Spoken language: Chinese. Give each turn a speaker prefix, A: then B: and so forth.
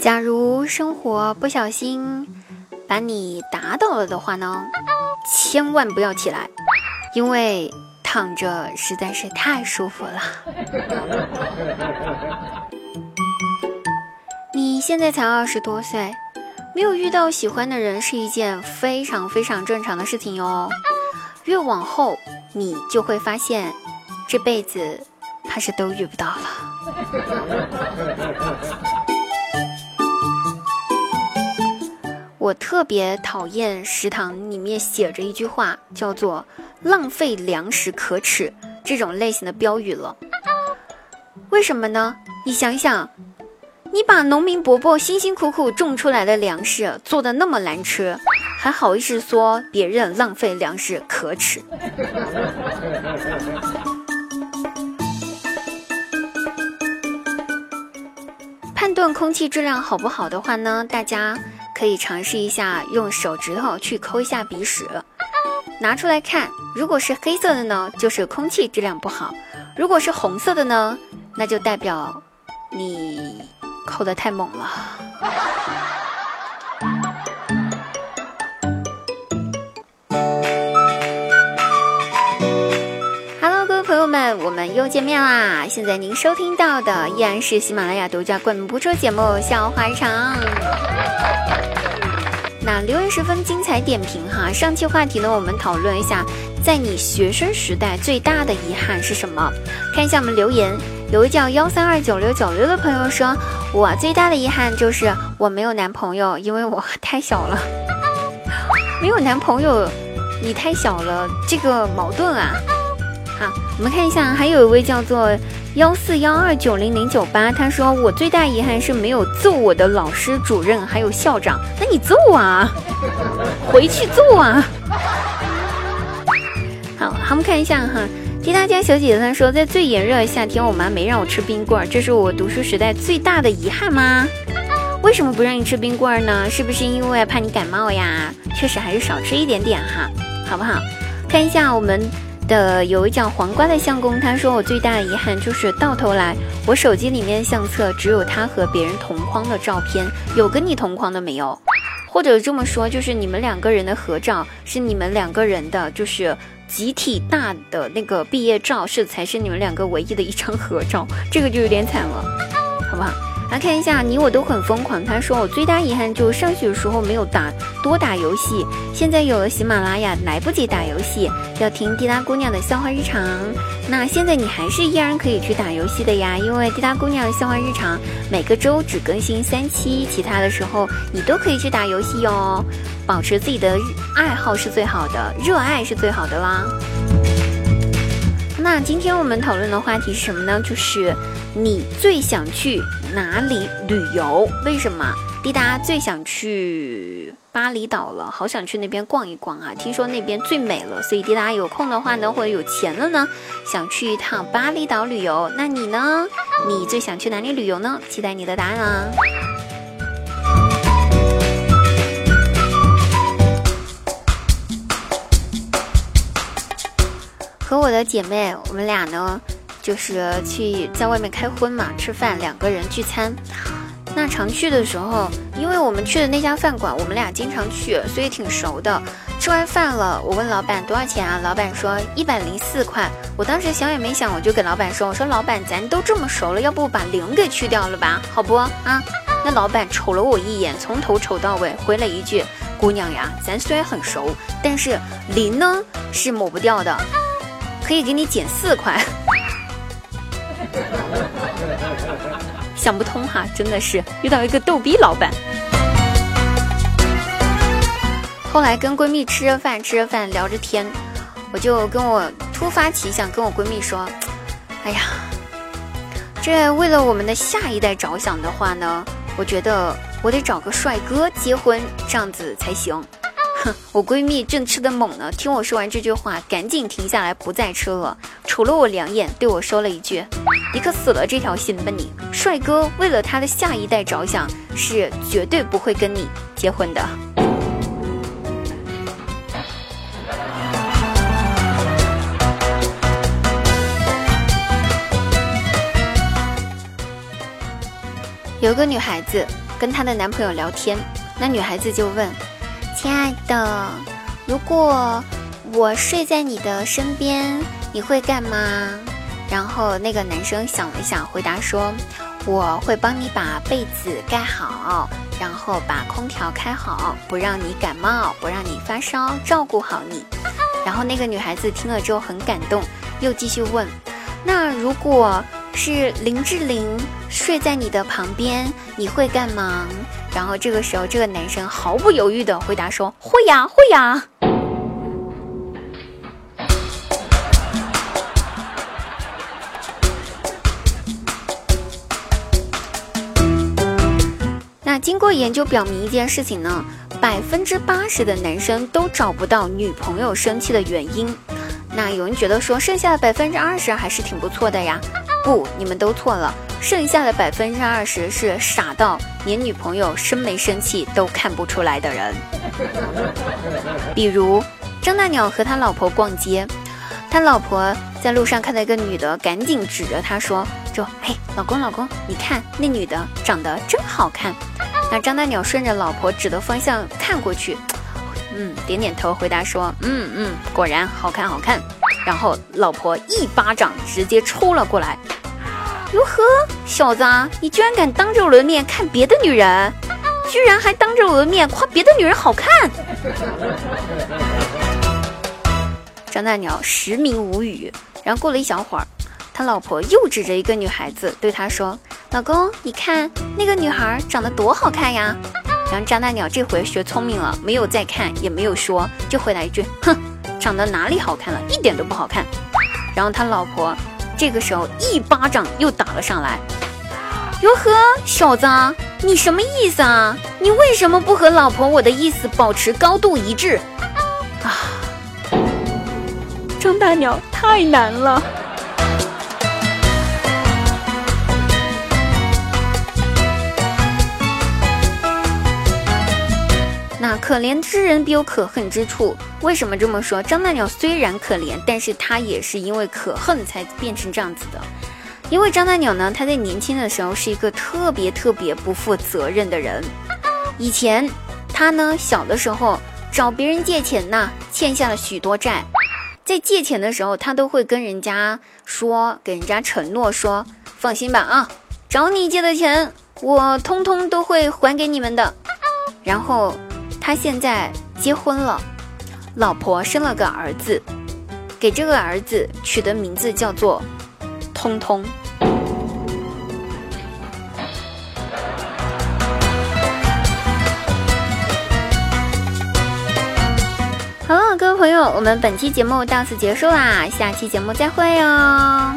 A: 假如生活不小心把你打倒了的话呢，千万不要起来，因为躺着实在是太舒服了。你现在才二十多岁，没有遇到喜欢的人是一件非常非常正常的事情哟。越往后，你就会发现，这辈子怕是都遇不到了。我特别讨厌食堂里面写着一句话，叫做“浪费粮食可耻”这种类型的标语了。为什么呢？你想想，你把农民伯伯辛辛苦苦种出来的粮食做的那么难吃，还好意思说别人浪费粮食可耻？判断空气质量好不好的话呢，大家。可以尝试一下用手指头去抠一下鼻屎，拿出来看。如果是黑色的呢，就是空气质量不好；如果是红色的呢，那就代表你抠的太猛了。我们又见面啦！现在您收听到的依然是喜马拉雅独家冠名播出节目《笑话日常》。那留言十分精彩点评哈，上期话题呢，我们讨论一下，在你学生时代最大的遗憾是什么？看一下我们留言，有位叫幺三二九六九六的朋友说，我最大的遗憾就是我没有男朋友，因为我太小了。没有男朋友，你太小了，这个矛盾啊。好，我们看一下，还有一位叫做。幺四幺二九零零九八，他说我最大遗憾是没有揍我的老师、主任还有校长。那你揍啊，回去揍啊！好，我们看一下哈，滴答家小姐姐她说，在最炎热的夏天，我妈没让我吃冰棍儿，这是我读书时代最大的遗憾吗？为什么不让你吃冰棍儿呢？是不是因为怕你感冒呀？确实还是少吃一点点哈，好不好？看一下我们。的有一叫黄瓜的相公，他说我最大的遗憾就是到头来，我手机里面相册只有他和别人同框的照片，有跟你同框的没有？或者这么说，就是你们两个人的合照是你们两个人的，就是集体大的那个毕业照是才是你们两个唯一的一张合照，这个就有点惨了，好不好？来看一下，你我都很疯狂。他说我最大遗憾就是上学的时候没有打多打游戏，现在有了喜马拉雅，来不及打游戏，要听滴答姑娘的笑话日常。那现在你还是依然可以去打游戏的呀，因为滴答姑娘的笑话日常每个周只更新三期，其他的时候你都可以去打游戏哟。保持自己的爱好是最好的，热爱是最好的啦。那今天我们讨论的话题是什么呢？就是你最想去。哪里旅游？为什么滴答最想去巴厘岛了？好想去那边逛一逛啊！听说那边最美了，所以滴答有空的话呢，或者有钱了呢，想去一趟巴厘岛旅游。那你呢？你最想去哪里旅游呢？期待你的答案啊！和我的姐妹，我们俩呢？就是去在外面开荤嘛，吃饭两个人聚餐。那常去的时候，因为我们去的那家饭馆，我们俩经常去，所以挺熟的。吃完饭了，我问老板多少钱啊？老板说一百零四块。我当时想也没想，我就给老板说：“我说老板，咱都这么熟了，要不把零给去掉了吧？好不啊？”那老板瞅了我一眼，从头瞅到尾，回了一句：“姑娘呀，咱虽然很熟，但是零呢是抹不掉的，可以给你减四块。”想不通哈，真的是遇到一个逗逼老板。后来跟闺蜜吃着饭，吃着饭聊着天，我就跟我突发奇想，跟我闺蜜说：“哎呀，这为了我们的下一代着想的话呢，我觉得我得找个帅哥结婚，这样子才行。”哼，我闺蜜正吃的猛呢，听我说完这句话，赶紧停下来不再吃了，瞅了我两眼，对我说了一句：“你可死了这条心吧你！帅哥为了他的下一代着想，是绝对不会跟你结婚的。”有个女孩子跟她的男朋友聊天，那女孩子就问：“亲爱的，如果我睡在你的身边，你会干嘛？”然后那个男生想了想，回答说：“我会帮你把被子盖好，然后把空调开好，不让你感冒，不让你发烧，照顾好你。”然后那个女孩子听了之后很感动，又继续问：“那如果是林志玲睡在你的旁边，你会干嘛？”然后这个时候，这个男生毫不犹豫的回答说：“会呀，会呀。”那经过研究表明一件事情呢，百分之八十的男生都找不到女朋友生气的原因。那有人觉得说，剩下的百分之二十还是挺不错的呀？不，你们都错了，剩下的百分之二十是傻到连女朋友生没生气都看不出来的人。比如张大鸟和他老婆逛街，他老婆在路上看到一个女的，赶紧指着他说：“就嘿，老公老公，你看那女的长得真好看。”那张大鸟顺着老婆指的方向看过去，嗯，点点头，回答说：“嗯嗯，果然好看好看。”然后老婆一巴掌直接抽了过来。哟呵，小子，你居然敢当着我的面看别的女人，居然还当着我的面夸别的女人好看！张大鸟实名无语。然后过了一小会儿，他老婆又指着一个女孩子对他说。老公，你看那个女孩长得多好看呀！然后张大鸟这回学聪明了，没有再看，也没有说，就回答一句：“哼，长得哪里好看了？一点都不好看。”然后他老婆这个时候一巴掌又打了上来。哟呵，小子，你什么意思啊？你为什么不和老婆我的意思保持高度一致？啊！张大鸟太难了。那可怜之人必有可恨之处。为什么这么说？张大鸟虽然可怜，但是他也是因为可恨才变成这样子的。因为张大鸟呢，他在年轻的时候是一个特别特别不负责任的人。以前他呢，小的时候找别人借钱呢，欠下了许多债。在借钱的时候，他都会跟人家说，给人家承诺说：“放心吧，啊，找你借的钱，我通通都会还给你们的。”然后。他现在结婚了，老婆生了个儿子，给这个儿子取的名字叫做“通通”。好了，各位朋友，我们本期节目到此结束啦，下期节目再会哦。